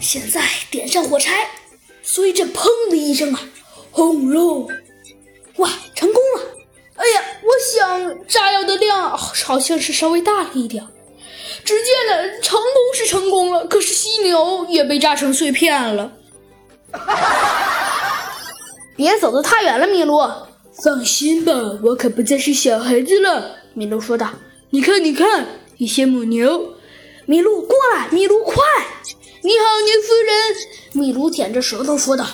现在点上火柴，随着砰的一声啊，轰隆！哇，成功了！哎呀，我想炸药的量好像是稍微大了一点。只见呢，成功是成功了，可是犀牛也被炸成碎片了。别走得太远了，米卢。放心吧，我可不再是小孩子了。米卢说道：“你看，你看，一些母牛。”米卢过来，米卢快！你好，牛夫人。米卢舔着舌头说道：“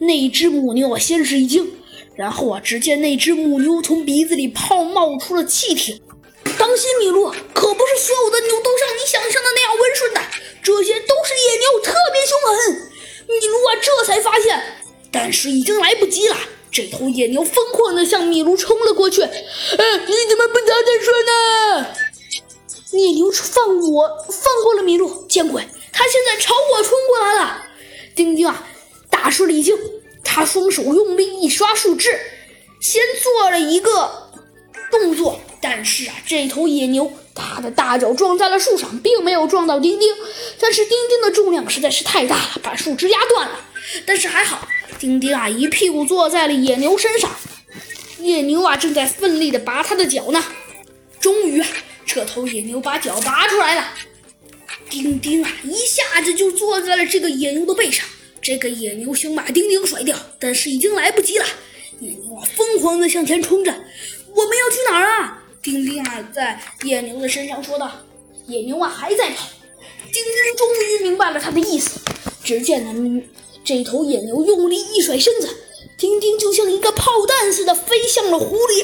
那只母牛啊，先是一惊，然后啊，只见那只母牛从鼻子里泡冒出了气体。当心，米卢，可不是所有的牛都像你想象的那样温顺的，这些都是野牛，特别凶狠。”米卢啊，这才发现，但是已经来不及了。这头野牛疯狂地向米卢冲了过去。呃，你怎么不早点说呢？野牛放我放过了米卢，丁丁啊，大吃了一惊，他双手用力一刷树枝，先做了一个动作，但是啊，这头野牛它的大脚撞在了树上，并没有撞到丁丁。但是丁丁的重量实在是太大了，把树枝压断了。但是还好。丁丁啊，一屁股坐在了野牛身上，野牛啊正在奋力的拔他的脚呢。终于啊，这头野牛把脚拔出来了。丁丁啊，一下子就坐在了这个野牛的背上。这个野牛想把丁丁甩掉，但是已经来不及了。野牛啊，疯狂地向前冲着。我们要去哪儿啊？丁丁啊，在野牛的身上说道。野牛啊，还在跑。丁丁终于明白了他的意思。只见呢。这头野牛用力一甩身子，丁丁就像一个炮弹似的飞向了湖里。